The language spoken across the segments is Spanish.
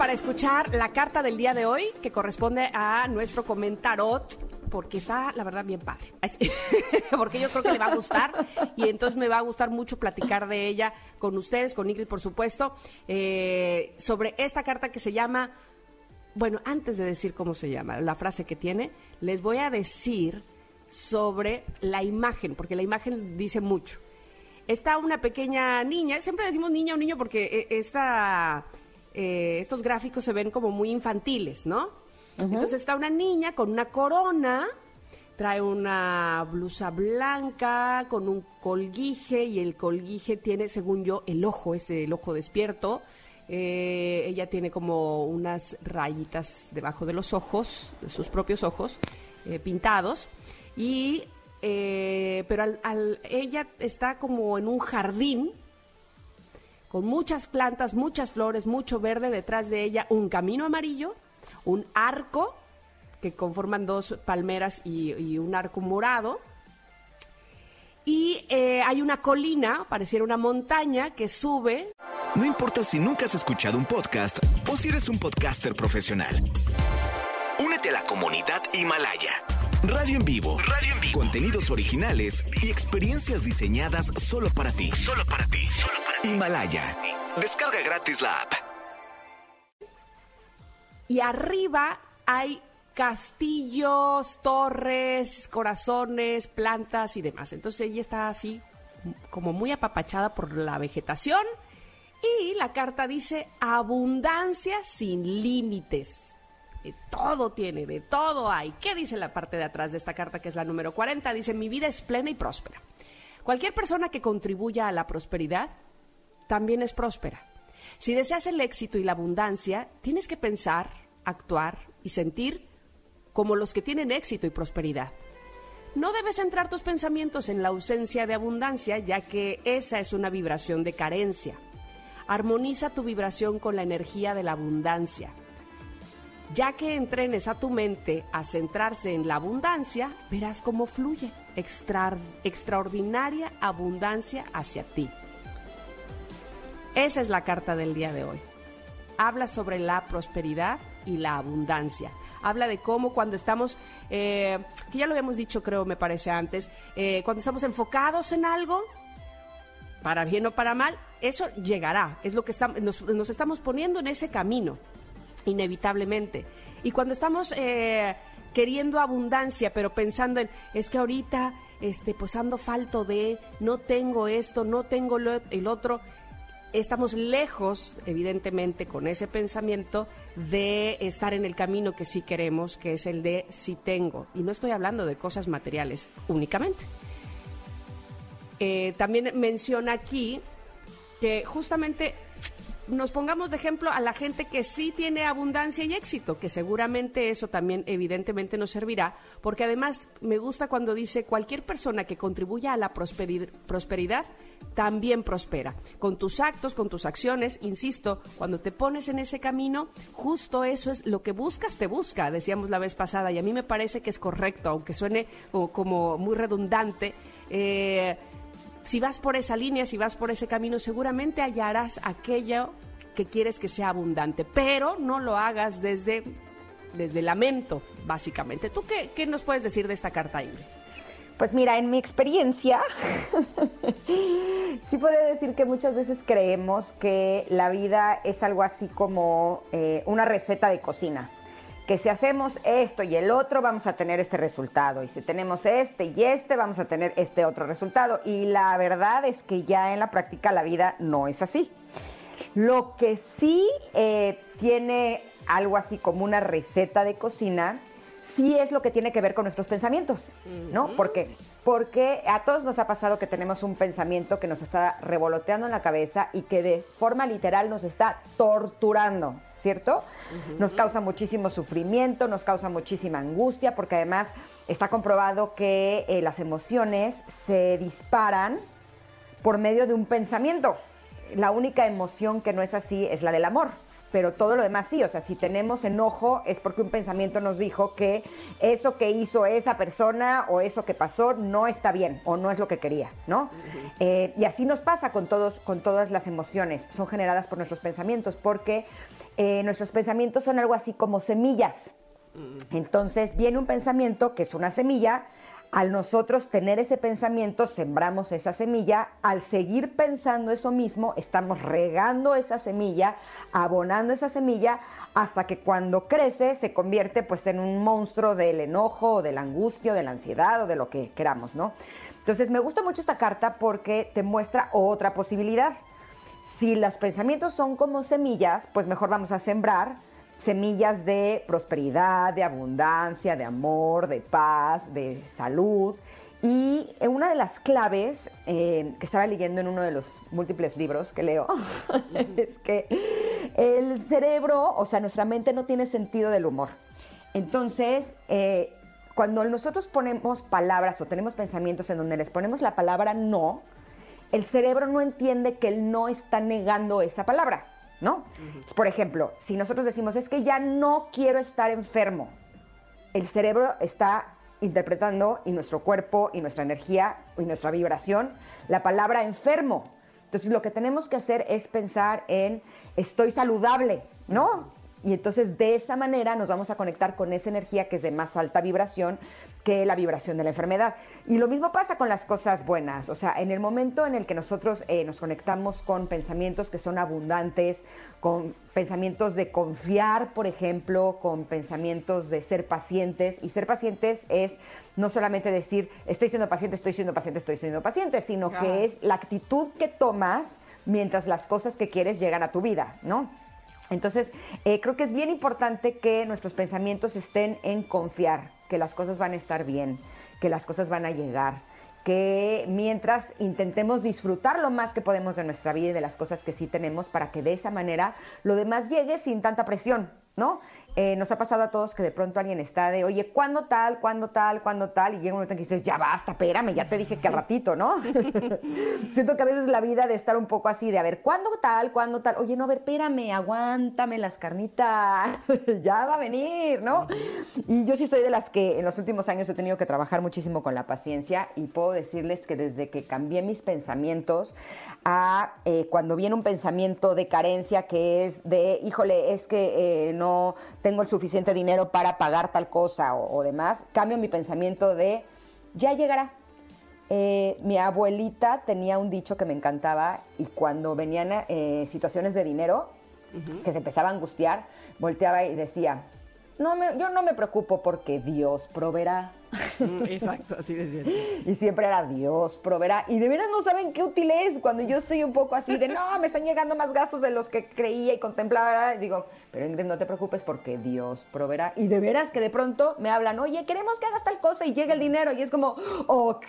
para escuchar la carta del día de hoy que corresponde a nuestro comentarot porque está, la verdad, bien padre. porque yo creo que le va a gustar y entonces me va a gustar mucho platicar de ella con ustedes, con Ingrid, por supuesto, eh, sobre esta carta que se llama, bueno, antes de decir cómo se llama, la frase que tiene, les voy a decir sobre la imagen, porque la imagen dice mucho. Está una pequeña niña, siempre decimos niña o niño porque eh, esta, eh, estos gráficos se ven como muy infantiles, ¿no? Entonces está una niña con una corona, trae una blusa blanca con un colguije y el colguije tiene, según yo, el ojo, ese el ojo despierto. Eh, ella tiene como unas rayitas debajo de los ojos, de sus propios ojos, eh, pintados. Y, eh, pero al, ella está como en un jardín con muchas plantas, muchas flores, mucho verde, detrás de ella un camino amarillo un arco que conforman dos palmeras y, un arco morado. Y eh, hay una colina, pareciera una montaña, que sube. No importa si nunca has escuchado un podcast o si eres un podcaster profesional. Únete a la comunidad Himalaya. Radio en vivo. Radio en vivo. Contenidos originales y experiencias diseñadas solo para ti. Solo para ti. Solo para ti. Himalaya. Descarga gratis la app y arriba hay castillos, torres, corazones, plantas y demás. Entonces ella está así como muy apapachada por la vegetación y la carta dice abundancia sin límites. De todo tiene, de todo hay. ¿Qué dice la parte de atrás de esta carta que es la número 40? Dice, mi vida es plena y próspera. Cualquier persona que contribuya a la prosperidad también es próspera. Si deseas el éxito y la abundancia, tienes que pensar, actuar y sentir como los que tienen éxito y prosperidad. No debes centrar tus pensamientos en la ausencia de abundancia, ya que esa es una vibración de carencia. Armoniza tu vibración con la energía de la abundancia. Ya que entrenes a tu mente a centrarse en la abundancia, verás cómo fluye extraordinaria abundancia hacia ti. Esa es la carta del día de hoy. Habla sobre la prosperidad y la abundancia. Habla de cómo cuando estamos, eh, que ya lo habíamos dicho creo, me parece antes, eh, cuando estamos enfocados en algo, para bien o para mal, eso llegará. Es lo que nos, nos, estamos poniendo en ese camino, inevitablemente. Y cuando estamos eh, queriendo abundancia, pero pensando en, es que ahorita, este, pues ando falto de, no tengo esto, no tengo el otro, estamos lejos, evidentemente, con ese pensamiento de estar en el camino que sí queremos, que es el de sí tengo. Y no estoy hablando de cosas materiales únicamente. Eh, también menciona aquí que justamente nos pongamos de ejemplo a la gente que sí tiene abundancia y éxito, que seguramente eso también evidentemente nos servirá, porque además me gusta cuando dice cualquier persona que contribuya a la prosperidad también prospera. Con tus actos, con tus acciones, insisto, cuando te pones en ese camino, justo eso es lo que buscas, te busca, decíamos la vez pasada, y a mí me parece que es correcto, aunque suene como, muy redundante. Eh, si vas por esa línea, si vas por ese camino, seguramente hallarás aquello que quieres que sea abundante, pero no lo hagas desde, desde lamento, básicamente. ¿Tú qué, qué nos puedes decir de esta carta, Ingrid? Pues mira, en mi experiencia, sí puedo decir que muchas veces creemos que la vida es algo así como eh, una receta de cocina. Que si hacemos esto y el otro, vamos a tener este resultado. Y si tenemos este y este, vamos a tener este otro resultado. Y la verdad es que ya en la práctica la vida no es así. Lo que sí eh, tiene algo así como una receta de cocina sí es lo que tiene que ver con nuestros pensamientos, ¿no? ¿Por qué? Porque a todos nos ha pasado que tenemos un pensamiento que nos está revoloteando en la cabeza y que de forma literal nos está torturando, ¿cierto? Nos causa muchísimo sufrimiento, nos causa muchísima angustia, porque además está comprobado que eh, las emociones se disparan por medio de un pensamiento. La única emoción que no es así es la del amor pero todo lo demás sí, o sea, si tenemos enojo es porque un pensamiento nos dijo que eso que hizo esa persona o eso que pasó no está bien o no es lo que quería, ¿no? Eh, y así nos pasa con, todos, con todas las emociones, son generadas por nuestros pensamientos, porque eh, nuestros pensamientos son algo así como semillas. Entonces viene un pensamiento que es una semilla, al nosotros tener ese pensamiento, sembramos esa semilla, al seguir pensando eso mismo, estamos regando esa semilla, abonando esa semilla, hasta que cuando crece se convierte pues en un monstruo del enojo, de la angustia, de la ansiedad o de lo que queramos, ¿no? Entonces me gusta mucho esta carta porque te muestra otra posibilidad. Si los pensamientos son como semillas, pues mejor vamos a sembrar semillas de prosperidad, de abundancia, de amor, de paz, de salud. Y una de las claves eh, que estaba leyendo en uno de los múltiples libros que leo es que el cerebro, o sea, nuestra mente no tiene sentido del humor. Entonces, eh, cuando nosotros ponemos palabras o tenemos pensamientos en donde les ponemos la palabra no, el cerebro no entiende que el no está negando esa palabra. ¿No? Por ejemplo, si nosotros decimos, es que ya no quiero estar enfermo, el cerebro está interpretando y nuestro cuerpo y nuestra energía y nuestra vibración la palabra enfermo. Entonces lo que tenemos que hacer es pensar en estoy saludable, ¿no? Y entonces de esa manera nos vamos a conectar con esa energía que es de más alta vibración que la vibración de la enfermedad. Y lo mismo pasa con las cosas buenas, o sea, en el momento en el que nosotros eh, nos conectamos con pensamientos que son abundantes, con pensamientos de confiar, por ejemplo, con pensamientos de ser pacientes, y ser pacientes es no solamente decir estoy siendo paciente, estoy siendo paciente, estoy siendo paciente, sino que es la actitud que tomas mientras las cosas que quieres llegan a tu vida, ¿no? Entonces, eh, creo que es bien importante que nuestros pensamientos estén en confiar, que las cosas van a estar bien, que las cosas van a llegar, que mientras intentemos disfrutar lo más que podemos de nuestra vida y de las cosas que sí tenemos para que de esa manera lo demás llegue sin tanta presión, ¿no? Eh, nos ha pasado a todos que de pronto alguien está de, oye, ¿cuándo tal? ¿Cuándo tal? ¿Cuándo tal? Y llega un momento en que dices, ya basta, espérame, ya te dije que al ratito, ¿no? Siento que a veces la vida de estar un poco así, de a ver, ¿cuándo tal? ¿Cuándo tal? Oye, no, a ver, espérame, aguántame las carnitas, ya va a venir, ¿no? Y yo sí soy de las que en los últimos años he tenido que trabajar muchísimo con la paciencia y puedo decirles que desde que cambié mis pensamientos a eh, cuando viene un pensamiento de carencia que es de, híjole, es que eh, no tengo el suficiente dinero para pagar tal cosa o, demás, cambio mi pensamiento de ya llegará. Eh, mi abuelita tenía un dicho que me encantaba y cuando venían eh, situaciones de dinero, que se empezaba a angustiar, volteaba y decía, no me, yo no me preocupo porque Dios proveerá. Mm, exacto, así decía. Y siempre era Dios proveerá. Y de veras no saben qué útil es cuando yo estoy un poco así de, no, me están llegando más gastos de los que creía y contemplaba. digo, pero Ingrid, no te preocupes porque Dios proveerá. Y de veras que de pronto me hablan, oye, queremos que hagas tal cosa y llega el dinero. Y es como, ok.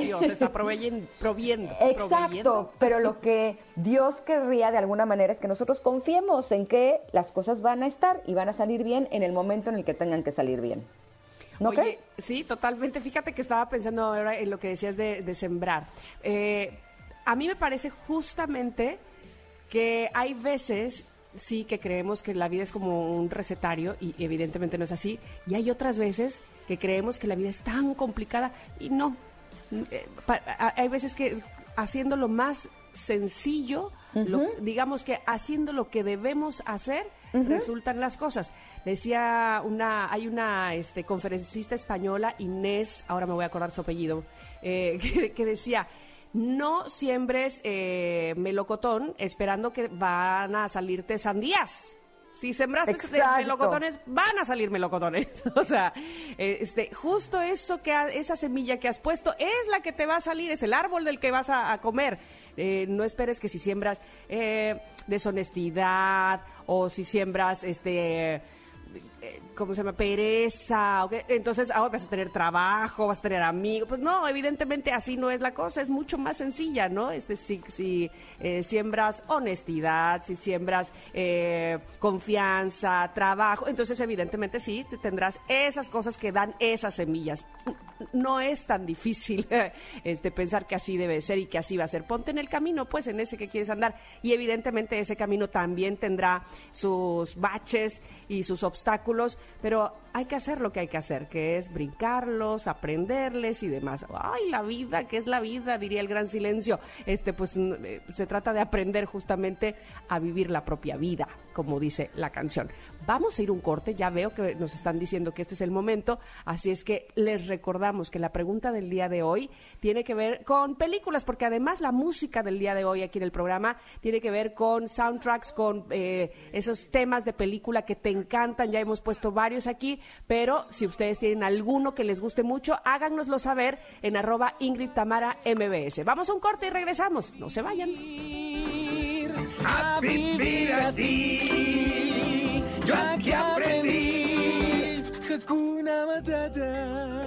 Dios está proveyendo, proviendo. Exacto, pero lo que Dios querría de alguna manera es que nosotros confiemos en que las cosas van a estar y van a salir bien en el momento en el que tengan que salir bien. ¿No Oye, Sí, totalmente. Fíjate que estaba pensando ahora en lo que decías de, sembrar. Eh, a mí me parece justamente que hay veces sí que creemos que la vida es como un recetario y evidentemente no es así. Y hay otras veces que creemos que la vida es tan complicada y no. Eh, hay veces que haciendo lo más sencillo, digamos que haciendo lo que debemos hacer, resultan las cosas. Decía una, hay una este, conferencista española, Inés, ahora me voy a acordar su apellido, eh, que, decía, no siembres eh, melocotón esperando que van a salirte sandías. Si sembraste melocotones, van a salir melocotones. o sea, eh, este, justo eso que esa semilla que has puesto es la que te va a salir, es el árbol del que vas a comer. Eh, no esperes que si siembras eh, deshonestidad o si siembras este eh, ¿cómo se llama? Pereza. Entonces ahora vas a tener trabajo, vas a tener amigos. Pues no, evidentemente así no es la cosa, es mucho más sencilla, ¿no? Este, si, si eh, siembras honestidad, si siembras eh, confianza, trabajo, entonces evidentemente sí, tendrás esas cosas que dan esas semillas. No es tan difícil este, pensar que así debe ser y que así va a ser. Ponte en el camino, pues, en ese que quieres andar. Y evidentemente ese camino también tendrá sus baches y sus obstáculos pero hay que hacer lo que hay que hacer, que es brincarlos, aprenderles y demás. Ay, la vida, ¿qué es la vida? Diría el gran silencio. Este, pues eh, se trata de aprender justamente a vivir la propia vida, como dice la canción. Vamos a ir un corte, ya veo que nos están diciendo que este es el momento, así es que les recordamos que la pregunta del día de hoy tiene que ver con películas, porque además la música del día de hoy aquí en el programa tiene que ver con soundtracks, con eh, esos temas de película que te encantan, ya hemos puesto varios aquí, pero si ustedes tienen alguno que les guste mucho, háganoslo saber en arroba Ingrid Tamara MBS. Vamos a un corte y regresamos, no se vayan. A vivir así, yo aquí aprendí. Hakuna Matata.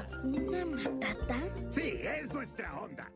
¿Hakuna Matata? Sí, es nuestra onda.